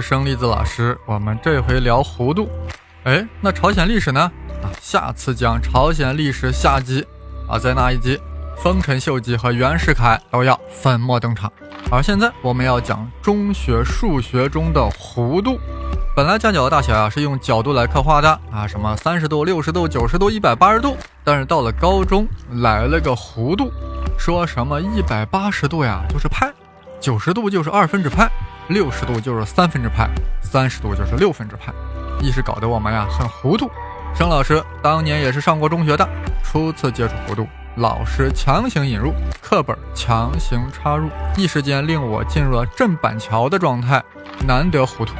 生栗子老师。我们这回聊弧度。哎，那朝鲜历史呢？啊，下次讲朝鲜历史下集。啊，在那一集，丰臣秀吉和袁世凯都要粉墨登场。而现在我们要讲中学数学中的弧度。本来夹角的大小呀是用角度来刻画的啊，什么三十度、六十度、九十度、一百八十度。但是到了高中来了个弧度，说什么一百八十度呀就是派，九十度就是二分之派。六十度就是三分之派，三十度就是六分之派，一时搞得我们呀很糊涂。沈老师当年也是上过中学的，初次接触弧度，老师强行引入，课本强行插入，一时间令我进入了镇板桥的状态，难得糊涂。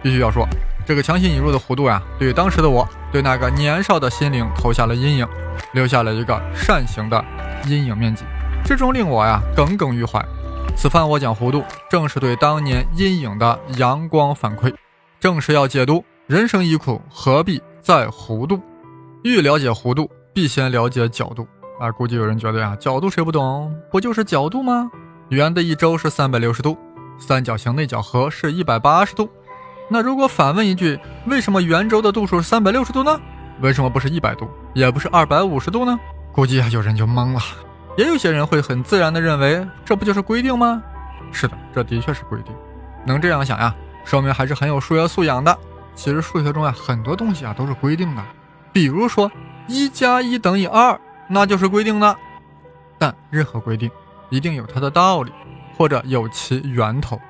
必须要说，这个强行引入的弧度呀，对当时的我，对那个年少的心灵投下了阴影，留下了一个扇形的阴影面积，这终令我呀耿耿于怀。此番我讲弧度，正是对当年阴影的阳光反馈。正是要解读人生已苦，何必在弧度？欲了解弧度，必先了解角度。啊，估计有人觉得呀，角度谁不懂？不就是角度吗？圆的一周是三百六十度，三角形内角和是一百八十度。那如果反问一句，为什么圆周的度数是三百六十度呢？为什么不是一百度，也不是二百五十度呢？估计啊，有人就懵了。也有些人会很自然地认为，这不就是规定吗？是的，这的确是规定。能这样想呀，说明还是很有数学素养的。其实数学中啊，很多东西啊都是规定的，比如说一加一等于二，那就是规定的。但任何规定一定有它的道理，或者有其源头。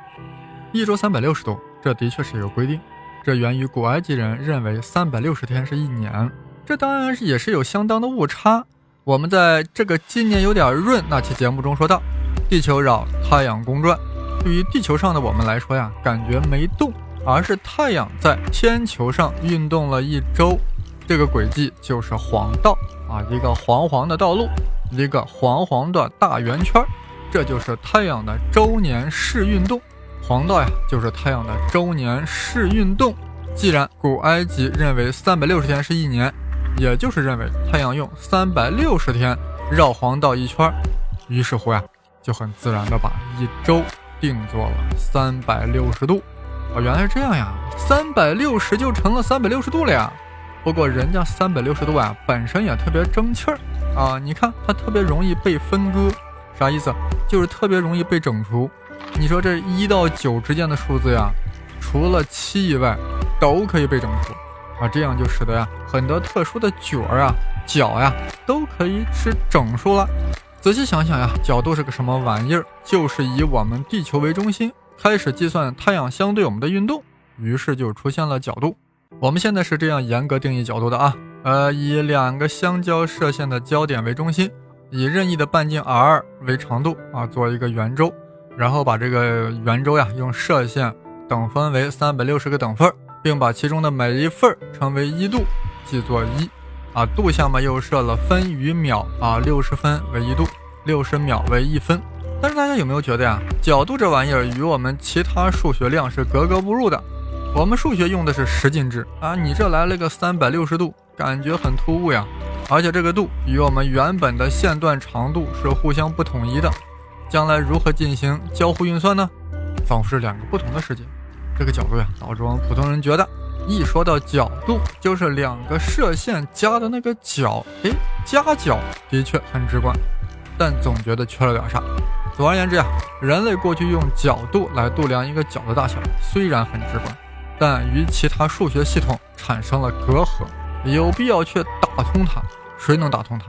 一周三百六十度，这的确是一个规定。这源于古埃及人认为三百六十天是一年，这当然也是有相当的误差。我们在这个今年有点闰那期节目中说到，地球绕太阳公转，对于地球上的我们来说呀，感觉没动，而是太阳在天球上运动了一周，这个轨迹就是黄道啊，一个黄黄的道路，一个黄黄的大圆圈，这就是太阳的周年视运动。黄道呀，就是太阳的周年视运动。既然古埃及认为三百六十天是一年。也就是认为太阳用三百六十天绕黄道一圈，于是乎呀，就很自然的把一周定做了三百六十度。哦，原来是这样呀，三百六十就成了三百六十度了呀。不过人家三百六十度啊，本身也特别争气儿啊。你看它特别容易被分割，啥意思？就是特别容易被整除。你说这一到九之间的数字呀，除了七以外，都可以被整除。啊，这样就使得呀，很多特殊的角儿啊、角呀，都可以是整数了。仔细想想呀，角度是个什么玩意儿？就是以我们地球为中心，开始计算太阳相对我们的运动，于是就出现了角度。我们现在是这样严格定义角度的啊，呃，以两个相交射线的交点为中心，以任意的半径 r 为长度啊，做一个圆周，然后把这个圆周呀用射线等分为三百六十个等份。并把其中的每一份称为一度，记作一，啊，度下面又设了分与秒，啊，六十分为一度，六十秒为一分。但是大家有没有觉得呀，角度这玩意儿与我们其他数学量是格格不入的？我们数学用的是十进制啊，你这来了个三百六十度，感觉很突兀呀。而且这个度与我们原本的线段长度是互相不统一的，将来如何进行交互运算呢？仿佛是两个不同的世界。这个角度呀，导致我们普通人觉得，一说到角度，就是两个射线夹的那个角。哎，夹角的确很直观，但总觉得缺了点啥。总而言之呀，人类过去用角度来度量一个角的大小，虽然很直观，但与其他数学系统产生了隔阂，有必要去打通它。谁能打通它？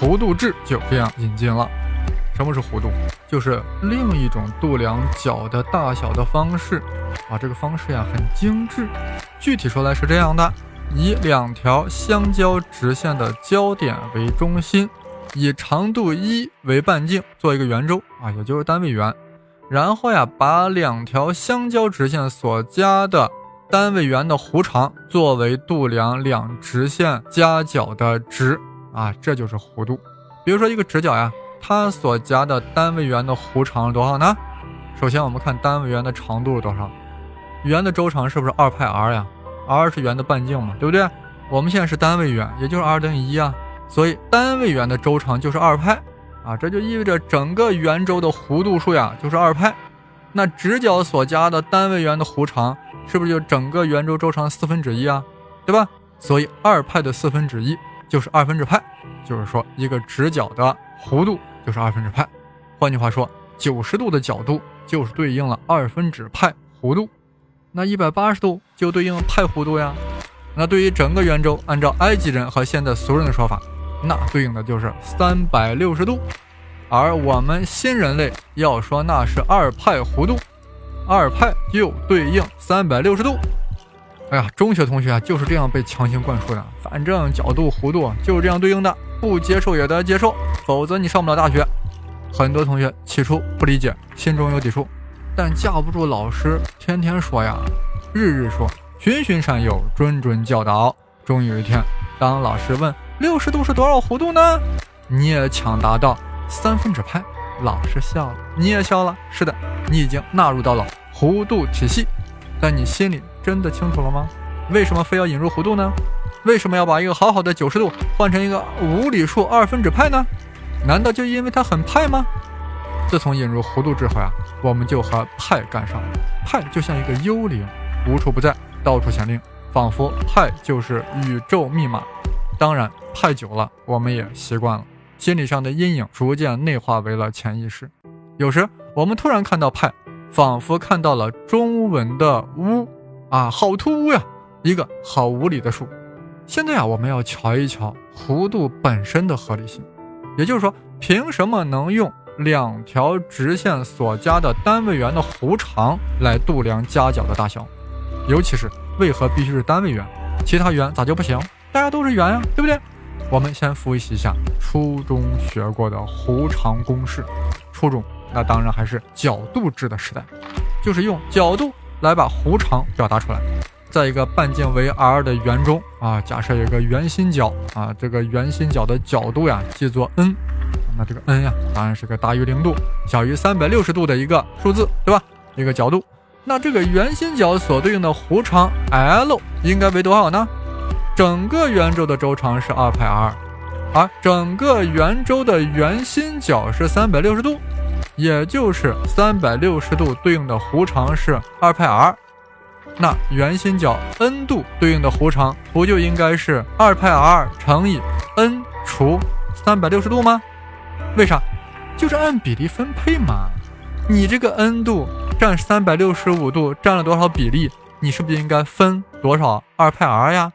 弧度制就这样引进了。什么是弧度？就是另一种度量角的大小的方式啊。这个方式呀很精致。具体说来是这样的：以两条相交直线的交点为中心，以长度一为半径，做一个圆周啊，也就是单位圆。然后呀，把两条相交直线所加的单位圆的弧长作为度量两直线夹角的值啊，这就是弧度。比如说一个直角呀，它所夹的单位圆的弧长是多少呢？首先我们看单位圆的长度是多少，圆的周长是不是二派 r 呀？r 是圆的半径嘛，对不对？我们现在是单位圆，也就是 r 等于一啊，所以单位圆的周长就是二派。啊，这就意味着整个圆周的弧度数呀就是二派，那直角所加的单位圆的弧长是不是就整个圆周周长四分之一啊？对吧？所以二派的四分之一就是二分之派，就是说一个直角的弧度就是二分之派。换句话说，九十度的角度就是对应了二分之派弧度，那一百八十度就对应派弧度呀。那对于整个圆周，按照埃及人和现在俗人的说法。那对应的就是三百六十度，而我们新人类要说那是二派弧度，二派又对应三百六十度。哎呀，中学同学啊就是这样被强行灌输的，反正角度弧度就是这样对应的，不接受也得接受，否则你上不了大学。很多同学起初不理解，心中有抵触，但架不住老师天天说呀，日日说，循循善诱，谆谆教导。终于有一天，当老师问。六十度是多少弧度呢？你也抢答道三分之派，老师笑了，你也笑了。是的，你已经纳入到了弧度体系，但你心里真的清楚了吗？为什么非要引入弧度呢？为什么要把一个好好的九十度换成一个无理数二分之派呢？难道就因为它很派吗？自从引入弧度之后呀，我们就和派干上了。派就像一个幽灵，无处不在，到处显灵，仿佛派就是宇宙密码。当然。派久了，我们也习惯了，心理上的阴影逐渐内化为了潜意识。有时我们突然看到派，仿佛看到了中文的无啊，好突兀呀，一个好无理的数。现在啊，我们要瞧一瞧弧度本身的合理性，也就是说，凭什么能用两条直线所加的单位圆的弧长来度量夹角的大小？尤其是为何必须是单位圆，其他圆咋就不行？大家都是圆呀，对不对？我们先复习一下初中学过的弧长公式。初中那当然还是角度制的时代，就是用角度来把弧长表达出来。在一个半径为 r 的圆中啊，假设有个圆心角啊，这个圆心角的角度呀记作 n，那这个 n 呀当然是个大于零度、小于三百六十度的一个数字，对吧？一个角度，那这个圆心角所对应的弧长 l 应该为多少呢？整个圆周的周长是二派 r，而整个圆周的圆心角是三百六十度，也就是三百六十度对应的弧长是二派 r，那圆心角 n 度对应的弧长不就应该是二派 r 乘以 n 除三百六十度吗？为啥？就是按比例分配嘛。你这个 n 度占三百六十五度占了多少比例？你是不是应该分多少二派 r 呀？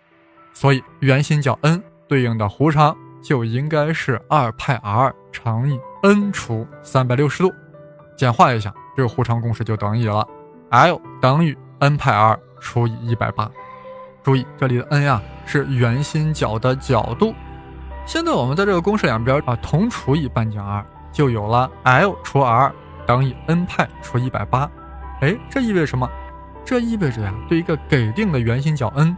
所以圆心角 n 对应的弧长就应该是二派 r 乘以 n 除三百六十度，简化一下，这个弧长公式就等于了 L 等于 n 派 r 除以一百八。注意这里的 n 呀是圆心角的角度。现在我们在这个公式两边啊同除以半径 r，就有了 L 除 r 等于 n 派除一百八。哎，这意味着什么？这意味着呀，对一个给定的圆心角 n。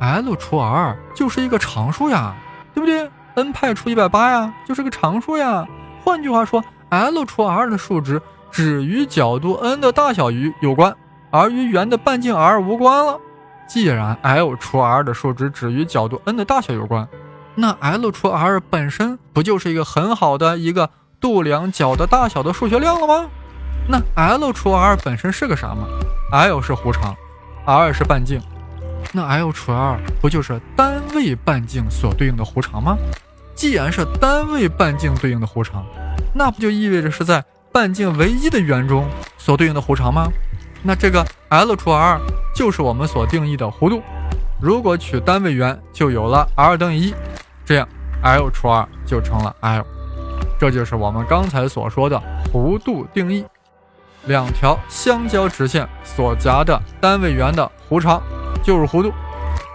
L 除 r 就是一个常数呀，对不对？n 派除一百八呀，就是个常数呀。换句话说，L 除 r 的数值只与角度 n 的大小与有关，而与圆的半径 r 无关了。既然 L 除 r 的数值只与角度 n 的大小有关，那 L 除 r 本身不就是一个很好的一个度量角的大小的数学量了吗？那 L 除 r 本身是个啥吗？L 是弧长，r 是半径。那 L 除 r 不就是单位半径所对应的弧长吗？既然是单位半径对应的弧长，那不就意味着是在半径唯一的圆中所对应的弧长吗？那这个 L 除 r 就是我们所定义的弧度。如果取单位圆，就有了 r 等于一，这样 L 除 r 就成了 L。这就是我们刚才所说的弧度定义：两条相交直线所夹的单位圆的弧长。就是弧度，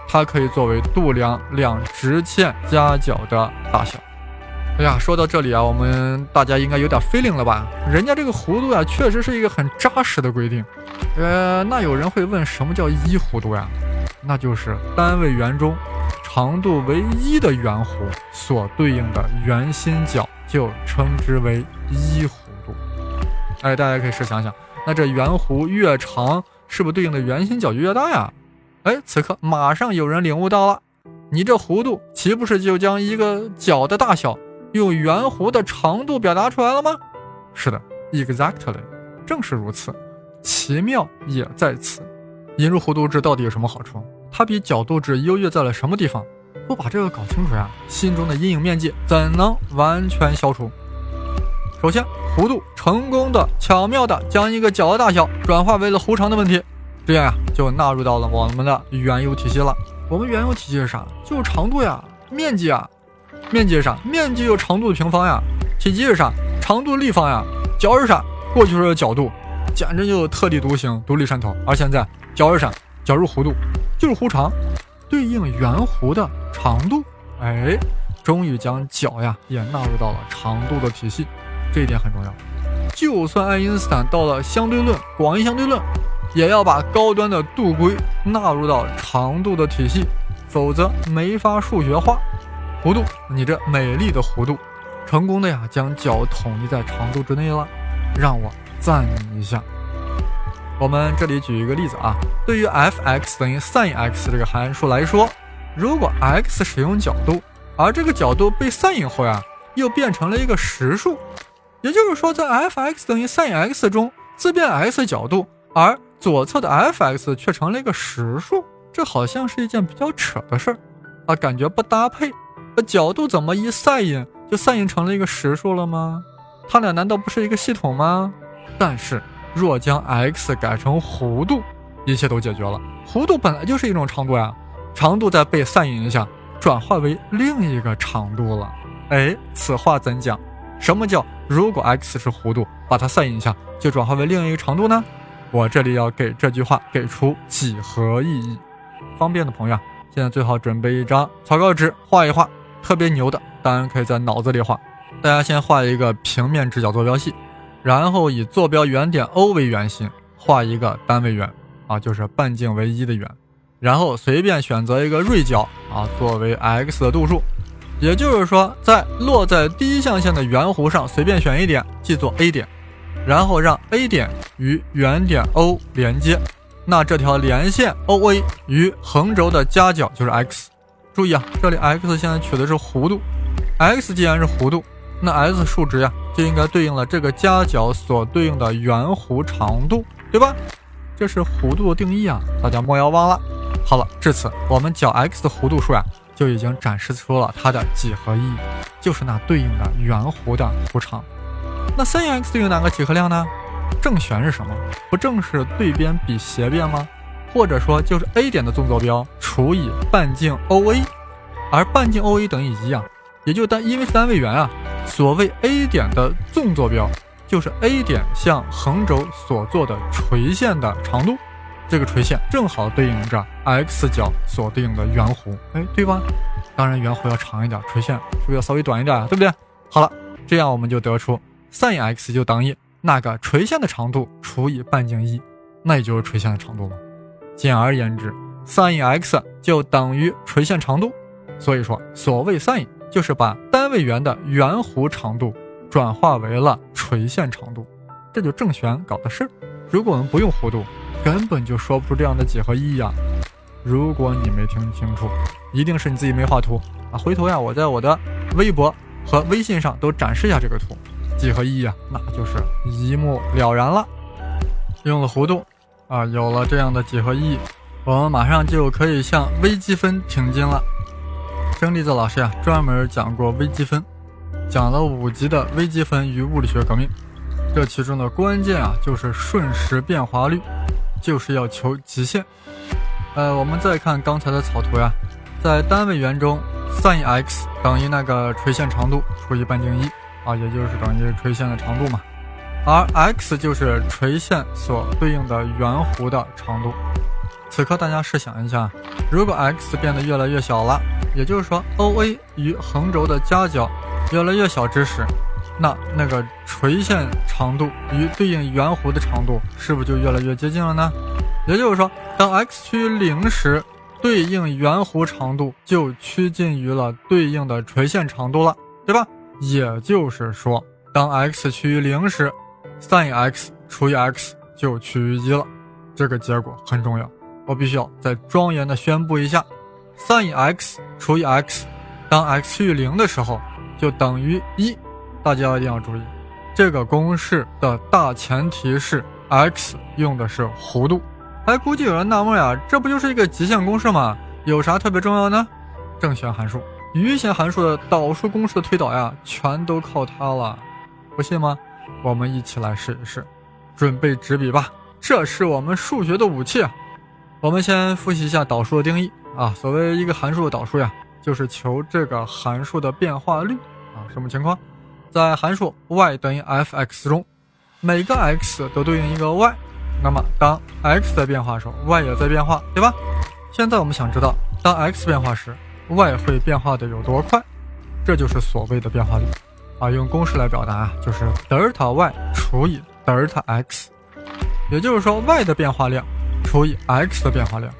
它可以作为度量两直线夹角的大小。哎呀，说到这里啊，我们大家应该有点 feeling 了吧？人家这个弧度啊，确实是一个很扎实的规定。呃，那有人会问，什么叫一弧度呀？那就是单位圆中长度为一的圆弧所对应的圆心角，就称之为一弧度。哎，大家可以试想想，那这圆弧越长，是不是对应的圆心角就越大呀？哎，此刻马上有人领悟到了，你这弧度岂不是就将一个角的大小？用圆弧的长度表达出来了吗？是的，exactly，正是如此。奇妙也在此。引入弧度制到底有什么好处？它比角度制优越在了什么地方？不把这个搞清楚呀，心中的阴影面积怎能完全消除？首先，弧度成功的、巧妙的将一个角的大小转化为了弧长的问题，这样呀，就纳入到了我们的原有体系了。我们原有体系是啥？就是长度呀，面积啊。面积是啥？面积有长度的平方呀。体积是啥？长度立方呀。角是啥？过去说的角度，简直就特立独行、独立山头。而现在，角是啥？角是弧度，就是弧长，对应圆弧的长度。哎，终于将角呀也纳入到了长度的体系，这一点很重要。就算爱因斯坦到了相对论、广义相对论，也要把高端的度规纳入到长度的体系，否则没法数学化。弧度，你这美丽的弧度，成功的呀，将角统一在长度之内了。让我赞你一下。我们这里举一个例子啊，对于 f(x) 等于 sin(x) 这个函数来说，如果 x 使用角度，而这个角度被 sin 后呀，又变成了一个实数，也就是说，在 f(x) 等于 sin(x) 中，自变 x 角度，而左侧的 f(x) 却成了一个实数，这好像是一件比较扯的事儿啊，感觉不搭配。角度怎么一 sin 就 sin 成了一个实数了吗？它俩难道不是一个系统吗？但是若将 x 改成弧度，一切都解决了。弧度本来就是一种长度呀，长度在被 sin 一下转化为另一个长度了。哎，此话怎讲？什么叫如果 x 是弧度，把它 sin 一下就转化为另一个长度呢？我这里要给这句话给出几何意义。方便的朋友，现在最好准备一张草稿纸，画一画。特别牛的，当然可以在脑子里画。大家先画一个平面直角坐标系，然后以坐标原点 O 为圆心，画一个单位圆，啊，就是半径为一的圆。然后随便选择一个锐角，啊，作为 x 的度数。也就是说，在落在第一象限的圆弧上随便选一点，记作 A 点，然后让 A 点与原点 O 连接，那这条连线 OA 与横轴的夹角就是 x。注意啊，这里 x 现在取的是弧度，x 既然是弧度，那 s 数值呀就应该对应了这个夹角所对应的圆弧长度，对吧？这是弧度的定义啊，大家莫要忘了。好了，至此我们角 x 的弧度数呀就已经展示出了它的几何意义，就是那对应的圆弧的弧长。那 sin x 对应哪个几何量呢？正弦是什么？不正是对边比斜边吗？或者说就是 A 点的纵坐标除以半径 OA，而半径 OA 等于一啊，也就单因为是单位圆啊。所谓 A 点的纵坐标就是 A 点向横轴所做的垂线的长度，这个垂线正好对应着 x 角所对应的圆弧，哎，对吧？当然圆弧要长一点，垂线是不是要稍微短一点啊？对不对？好了，这样我们就得出 sin x 就等于那个垂线的长度除以半径一，那也就是垂线的长度嘛。简而言之，sin x 就等于垂线长度。所以说，所谓 sin 就是把单位圆的圆弧长度转化为了垂线长度，这就正弦搞的事儿。如果我们不用弧度，根本就说不出这样的几何意义啊！如果你没听清楚，一定是你自己没画图啊！回头呀，我在我的微博和微信上都展示一下这个图，几何意义啊，那就是一目了然了。用了弧度。啊，有了这样的几何意义，我们马上就可以向微积分挺进了。生粒子老师呀，专门讲过微积分，讲了五集的微积分与物理学革命。这其中的关键啊，就是瞬时变化率，就是要求极限。呃，我们再看刚才的草图呀，在单位圆中，sin x 等于那个垂线长度除以半径一啊，也就是等于垂线的长度嘛。而 x 就是垂线所对应的圆弧的长度，此刻大家试想一下，如果 x 变得越来越小了，也就是说 OA 与横轴的夹角越来越小之时，那那个垂线长度与对应圆弧的长度是不是就越来越接近了呢？也就是说，当 x 趋于零时，对应圆弧长度就趋近于了对应的垂线长度了，对吧？也就是说，当 x 趋于零时，sin x 除以 x 就趋于一了。这个结果很重要，我必须要再庄严的宣布一下：sin x 除以 x，当 x 趋于零的时候就等于一。大家一定要注意，这个公式的大前提是 x 用的是弧度。还估计有人纳闷呀，这不就是一个极限公式吗？有啥特别重要呢？正弦函数、余弦函数的导数公式的推导呀，全都靠它了。不信吗？我们一起来试一试。准备纸笔吧。这是我们数学的武器！我们先复习一下导数的定义啊。所谓一个函数的导数呀，就是求这个函数的变化率啊。什么情况？在函数 y 等于 f(x) 中，每个 x 都对应一个 y。那么当 x 在变化的时候，y 也在变化，对吧？现在我们想知道，当 x 变化时，y 会变化的有多快？这就是所谓的变化率啊。用公式来表达啊，就是德尔塔 y 除以德尔塔 x。也就是说，y 的变化量除以 x 的变化量，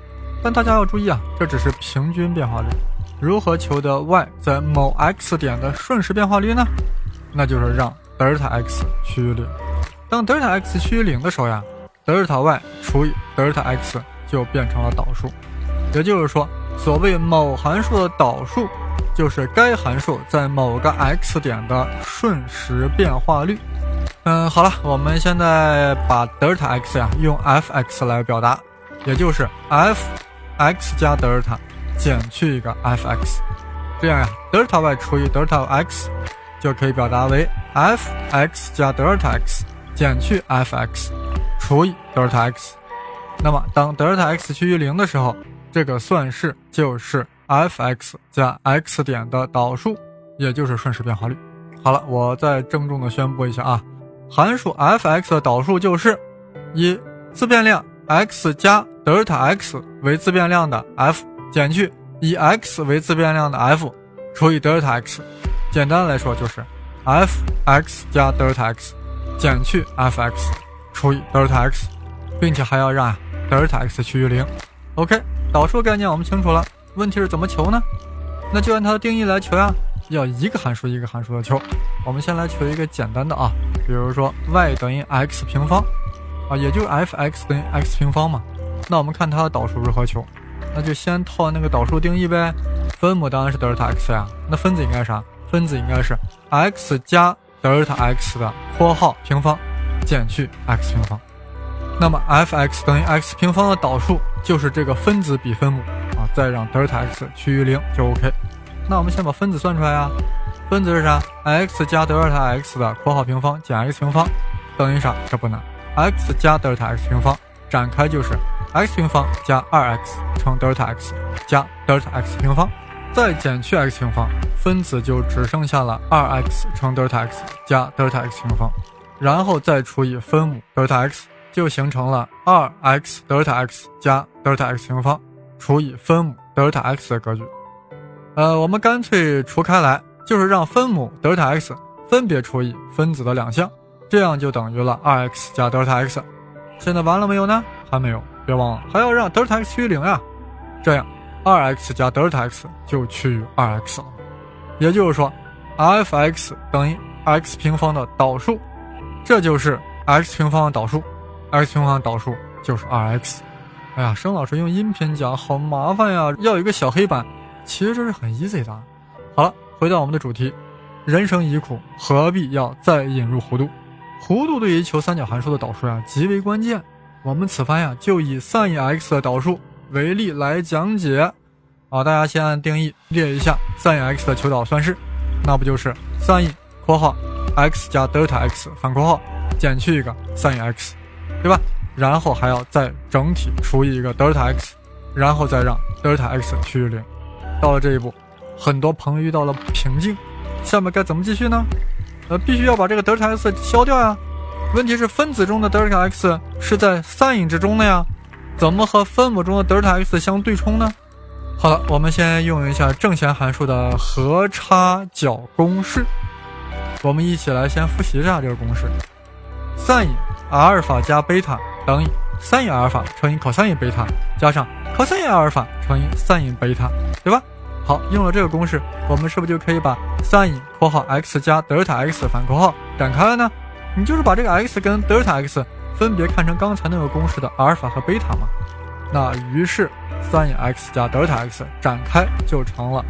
但大家要注意啊，这只是平均变化率。如何求得 y 在某 x 点的瞬时变化率呢？那就是让德尔塔 x 趋于零。当德尔塔 x 趋于零的时候呀，德尔塔 y 除以德尔塔 x 就变成了导数。也就是说，所谓某函数的导数，就是该函数在某个 x 点的瞬时变化率。嗯，好了，我们现在把德尔塔 x 呀用 f(x) 来表达，也就是 f(x) 加德尔塔减去一个 f(x)，这样呀，德尔塔 y 除以德尔塔 x 就可以表达为 f(x) 加德尔塔 x 减去 f(x) 除以德尔塔 x。那么当德尔塔 x 趋于零的时候，这个算式就是 f(x) 加 x 点的导数，也就是瞬时变化率。好了，我再郑重的宣布一下啊。函数 f(x) 的导数就是以自变量 x 加德尔塔 x 为自变量的 f 减去以 x 为自变量的 f 除以德尔塔 x。简单来说就是 f(x) 加德尔塔 x 减去 f(x) 除以德尔塔 x，并且还要让德尔塔 x 趋于零。OK，导数概念我们清楚了，问题是怎么求呢？那就按它的定义来求呀。要一个函数一个函数的求，我们先来求一个简单的啊，比如说 y 等于 x 平方啊，也就是 f(x) 等于 x 平方嘛。那我们看它的导数如何求，那就先套那个导数定义呗。分母当然是德尔塔 x 呀，那分子应该啥？分子应该是 x 加德尔塔 x 的括号平方减去 x 平方。那么 f(x) 等于 x 平方的导数就是这个分子比分母，再让德尔塔 x 趋于零就 OK。那我们先把分子算出来啊，分子是啥？x 加德尔塔 x 的括号平方减 x 平方等于啥？这不难，x 加德尔塔 x 平方展开就是 x 平方加 2x 乘德尔塔 x 加德尔塔 x 平方，再减去 x 平方，分子就只剩下了 2x 乘德尔塔 x 加德尔塔 x 平方，然后再除以分母德尔塔 x，就形成了 2x 德尔塔 x 加德尔塔 x 平方除以分母德尔塔 x 的格局。呃，我们干脆除开来，就是让分母德尔塔 x 分别除以分子的两项，这样就等于了 2x 加德尔塔 x。现在完了没有呢？还没有，别忘了还要让德尔塔 x 趋于零呀。这样，2x 加德尔塔 x 就趋于 2x 了。也就是说，f(x) 等于 x 平方的导数，这就是 x 平方的导数，x 平方的导数就是 2x。哎呀，生老师用音频讲好麻烦呀，要一个小黑板。其实这是很 easy 的。好了，回到我们的主题，人生已苦，何必要再引入弧度？弧度对于求三角函数的导数呀极为关键。我们此番呀就以 sin x 的导数为例来讲解。好，大家先按定义列一下 sin x 的求导算式，那不就是 sin 括号 x 加德尔塔 x 反括号减去一个 sin x，对吧？然后还要再整体除以一个德尔塔 x，然后再让德尔塔 x 趋于零。到了这一步，很多朋友遇到了瓶颈，下面该怎么继续呢？呃，必须要把这个德尔塔 x 消掉呀。问题是分子中的德尔塔 x 是在 sin 之中的呀怎么和分母中的德尔塔 x 相对冲呢？好了，我们先用一下正弦函数的和差角公式。我们一起来先复习一下这个公式：sin 阿尔法加贝塔等于 sin 阿尔法乘以 cos 贝塔加上 cos 阿尔法乘以 sin 贝塔，对吧？好，用了这个公式，我们是不是就可以把 sin 括号 x 加德尔塔 x 反括号展开了呢？你就是把这个 x 跟德尔塔 x 分别看成刚才那个公式的阿尔法和贝塔嘛。那于是。sin x 加德尔塔 x 展开就成了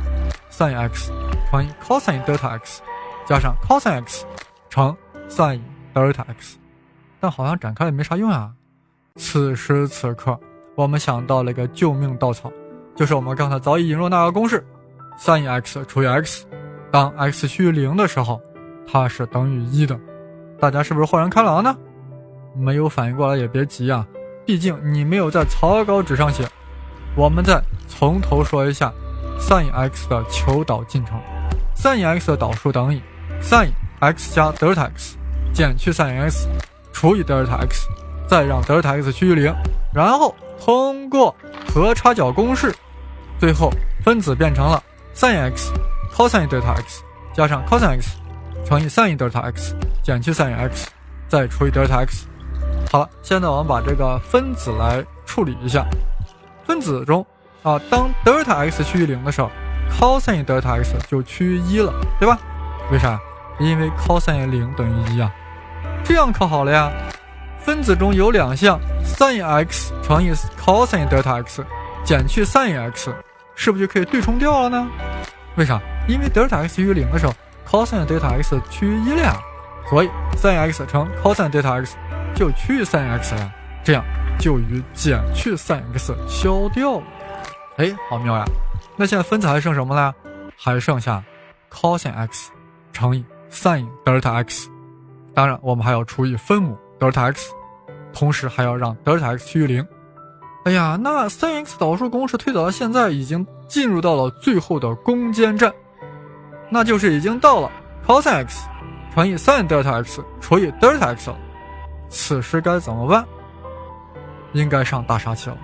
sin x 乘以 cos 德尔塔 x 加上 cos x 乘 sin 德尔塔 x，但好像展开也没啥用啊。此时此刻，我们想到了一个救命稻草，就是我们刚才早已引入那个公式：sin x 除以 x，当 x 趋于零的时候，它是等于一的。大家是不是豁然开朗呢？没有反应过来也别急啊，毕竟你没有在草稿纸上写。我们再从头说一下 sin x 的求导进程。sin x 的导数等于 sin x 加德尔塔 x 减去 sin x 除以德尔塔 x，再让德尔塔 x 趋于零，然后通过和差角公式，最后分子变成了 sin x cos 德尔塔 x 加上 cos x 乘以 sin 德尔塔 x 减去 sin x 再除以德尔塔 x。好了，现在我们把这个分子来处理一下。分子中啊，当德尔塔 x 趋于零的时候，cos 德尔塔 x 就趋于一了，对吧？为啥？因为 cos 零等于一啊。这样可好了呀，分子中有两项 sin x 乘以 cos 德尔塔 x 减去 sin x，是不是就可以对冲掉了呢？为啥？因为德尔塔 x 趋于零的时候，cos 德尔塔 x 趋于一了呀，所以 sin x 乘 cos 德尔塔 x 就趋于 sin x 了，这样。就与减去 sin x 消掉了，哎，好妙呀！那现在分子还剩什么了？还剩下 cos x 乘以 sin 德尔塔 x，当然我们还要除以分母德尔塔 x，同时还要让德尔塔 x 趋于零。哎呀，那 sin x 导数公式推导到现在已经进入到了最后的攻坚战，那就是已经到了 cos x 乘以 sin 德尔塔 x 除以德尔塔 x 了。此时该怎么办？应该上大杀器了，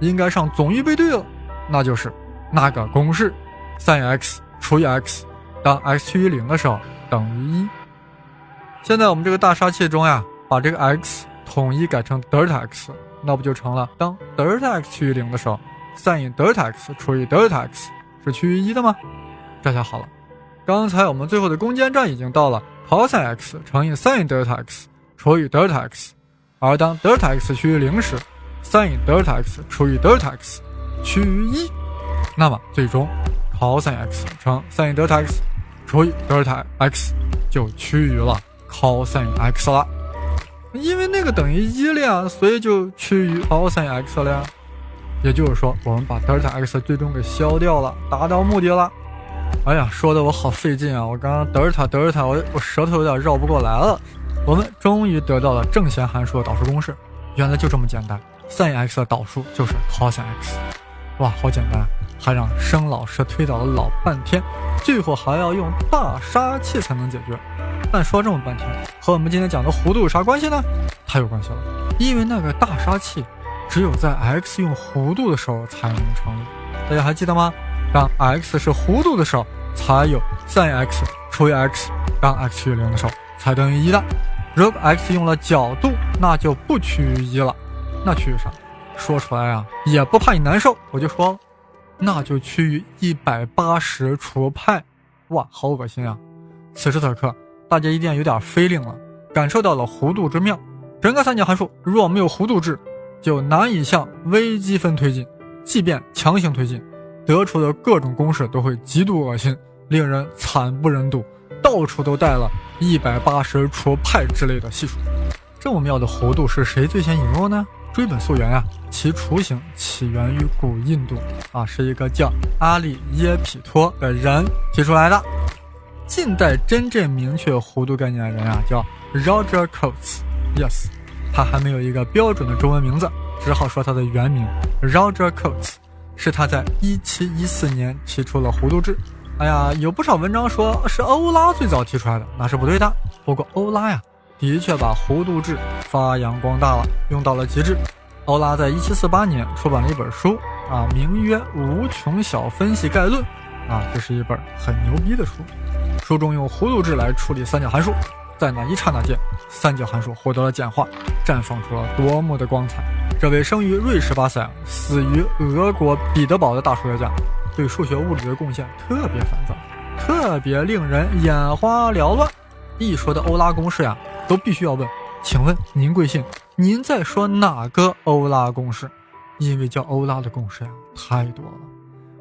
应该上总预备队了，那就是那个公式：sin x 除以 x，当 x 趋于零的时候等于一。现在我们这个大杀器中呀，把这个 x 统一改成德尔塔 x，那不就成了当德尔塔 x 趋于零的时候，sin 德尔塔 x 除以德尔塔 x 是趋于一的吗？这下好了，刚才我们最后的攻坚战已经到了 cos x 乘以 sin 德尔塔 x 除以德尔塔 x。而当德尔塔 x 趋于零时，sin 德尔塔 x 除以德尔塔 x 趋于一，那么最终 cos x 乘 sin 德尔塔 x 除以德尔塔 x 就趋于了 cos x 了。因为那个等于一了呀，所以就趋于 cos x 了呀。也就是说，我们把德尔塔 x 最终给消掉了，达到目的了。哎呀，说的我好费劲啊！我刚刚德尔塔德尔塔，我我舌头有点绕不过来了。我们终于得到了正弦函数的导数公式，原来就这么简单，sin x 的导数就是 cos x，哇，好简单，还让生老师推导了老半天，最后还要用大杀器才能解决。但说这么半天，和我们今天讲的弧度有啥关系呢？太有关系了，因为那个大杀器只有在 x 用弧度的时候才能成立，大家还记得吗？当 x 是弧度的时候，才有 sin x 除以 x，当 x 趋于零的时候才等于一的。如果 x 用了角度，那就不趋于一了，那趋于啥？说出来啊，也不怕你难受，我就说，那就趋于一百八十除派。哇，好恶心啊！此时此刻，大家一定有点飞灵了，感受到了弧度之妙。整个三角函数若没有弧度制，就难以向微积分推进。即便强行推进，得出的各种公式都会极度恶心，令人惨不忍睹。到处都带了一百八十除派之类的系数，这么妙的弧度是谁最先引入呢？追本溯源呀，其雏形起源于古印度啊，是一个叫阿里耶匹托的人提出来的。近代真正明确弧度概念的人啊，叫 Roger Coates。Yes，他还没有一个标准的中文名字，只好说他的原名 Roger Coates。是他在一七一四年提出了弧度制。哎呀，有不少文章说是欧拉最早提出来的，那是不对的。不过欧拉呀，的确把弧度制发扬光大了，用到了极致。欧拉在一七四八年出版了一本书啊，名曰《无穷小分析概论》啊，这是一本很牛逼的书。书中用弧度制来处理三角函数，在那一刹那间，三角函数获得了简化，绽放出了多么的光彩！这位生于瑞士巴塞尔、死于俄国彼得堡的大数学家，对数学物理的贡献特别繁杂，特别令人眼花缭乱。一说的欧拉公式呀，都必须要问：请问您贵姓？您在说哪个欧拉公式？因为叫欧拉的公式呀太多了。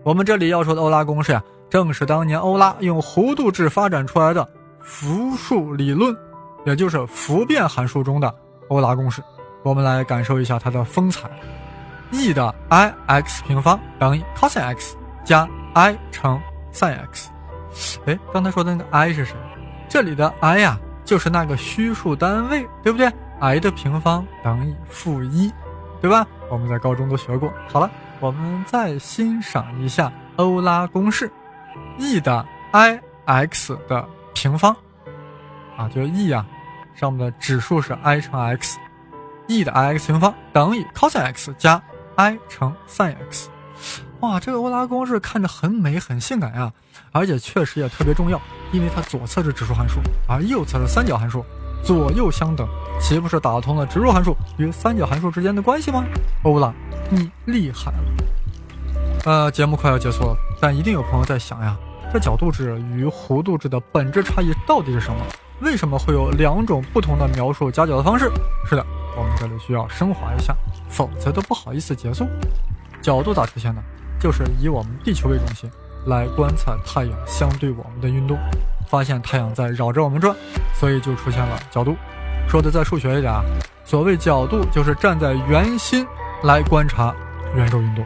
我们这里要说的欧拉公式呀，正是当年欧拉用弧度制发展出来的复数理论，也就是复变函数中的欧拉公式。我们来感受一下它的风采。e 的 i x 平方等于 cos x 加 i 乘 sin x。哎，刚才说的那个 i 是谁？这里的 i 呀，就是那个虚数单位，对不对？i 的平方等于负一，对吧？我们在高中都学过。好了，我们再欣赏一下欧拉公式：e 的 i x 的平方啊，就是 e 呀，上面的指数是 i 乘 x。e 的 i x 平方等于 cos x 加 i 乘 sin x，哇，这个欧拉公式看着很美很性感呀，而且确实也特别重要，因为它左侧是指数函数，而右侧是三角函数，左右相等，岂不是打通了指数函数与三角函数之间的关系吗？欧拉，你厉害了！呃，节目快要结束了，但一定有朋友在想呀，这角度制与弧度制的本质差异到底是什么？为什么会有两种不同的描述夹角的方式？是的。我们这里需要升华一下，否则都不好意思结束。角度咋出现的？就是以我们地球为中心来观测太阳相对我们的运动，发现太阳在绕着我们转，所以就出现了角度。说的再数学一点啊，所谓角度就是站在圆心来观察圆周运动，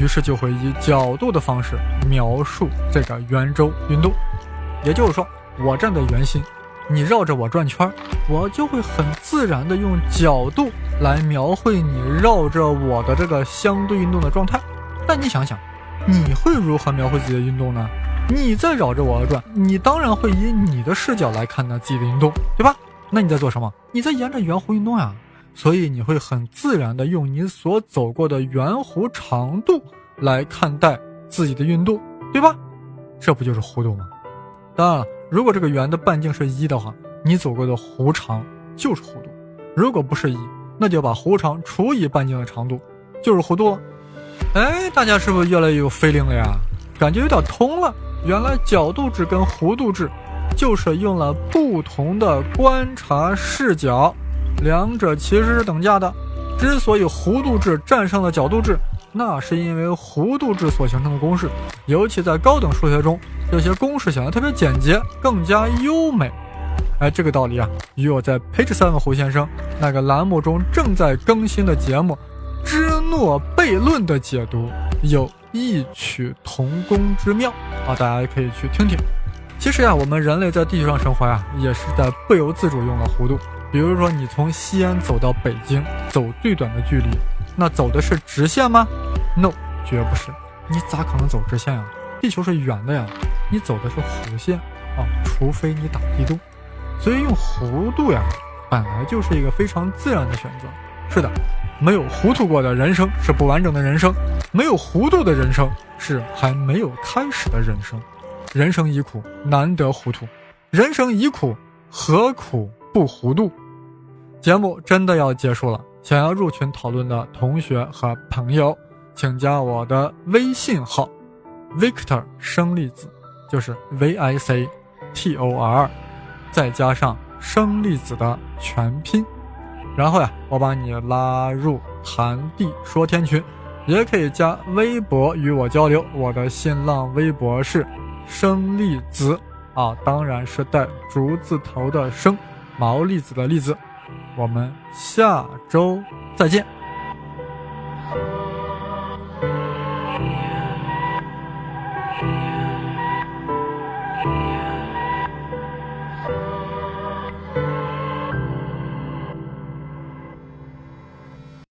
于是就会以角度的方式描述这个圆周运动。也就是说，我站在圆心。你绕着我转圈，我就会很自然的用角度来描绘你绕着我的这个相对运动的状态。那你想想，你会如何描绘自己的运动呢？你在绕着我转，你当然会以你的视角来看待自己的运动，对吧？那你在做什么？你在沿着圆弧运动呀。所以你会很自然的用你所走过的圆弧长度来看待自己的运动，对吧？这不就是弧度吗？当然了。如果这个圆的半径是一的话，你走过的弧长就是弧度；如果不是一，那就把弧长除以半径的长度，就是弧度。哎，大家是不是越来越有 feeling 了呀？感觉有点通了。原来角度制跟弧度制，就是用了不同的观察视角，两者其实是等价的。之所以弧度制战胜了角度制，那是因为弧度制所形成的公式，尤其在高等数学中。这些公式显得特别简洁，更加优美。哎，这个道理啊，与我在 Page Seven 胡先生那个栏目中正在更新的节目《芝诺悖论》的解读有异曲同工之妙啊！大家可以去听听。其实呀，我们人类在地球上生活呀，也是在不由自主用了弧度。比如说，你从西安走到北京，走最短的距离，那走的是直线吗？No，绝不是。你咋可能走直线呀？地球是圆的呀。你走的是弧线啊，除非你打地洞，所以用弧度呀，本来就是一个非常自然的选择。是的，没有糊涂过的人生是不完整的人生，没有糊涂的人生是还没有开始的人生。人生已苦，难得糊涂；人生已苦，何苦不糊涂？节目真的要结束了，想要入群讨论的同学和朋友，请加我的微信号：Victor 生粒子。就是 V I C T O R，再加上生粒子的全拼，然后呀，我把你拉入谈地说天群，也可以加微博与我交流。我的新浪微博是生粒子啊，当然是带竹字头的生，毛粒子的粒子。我们下周再见。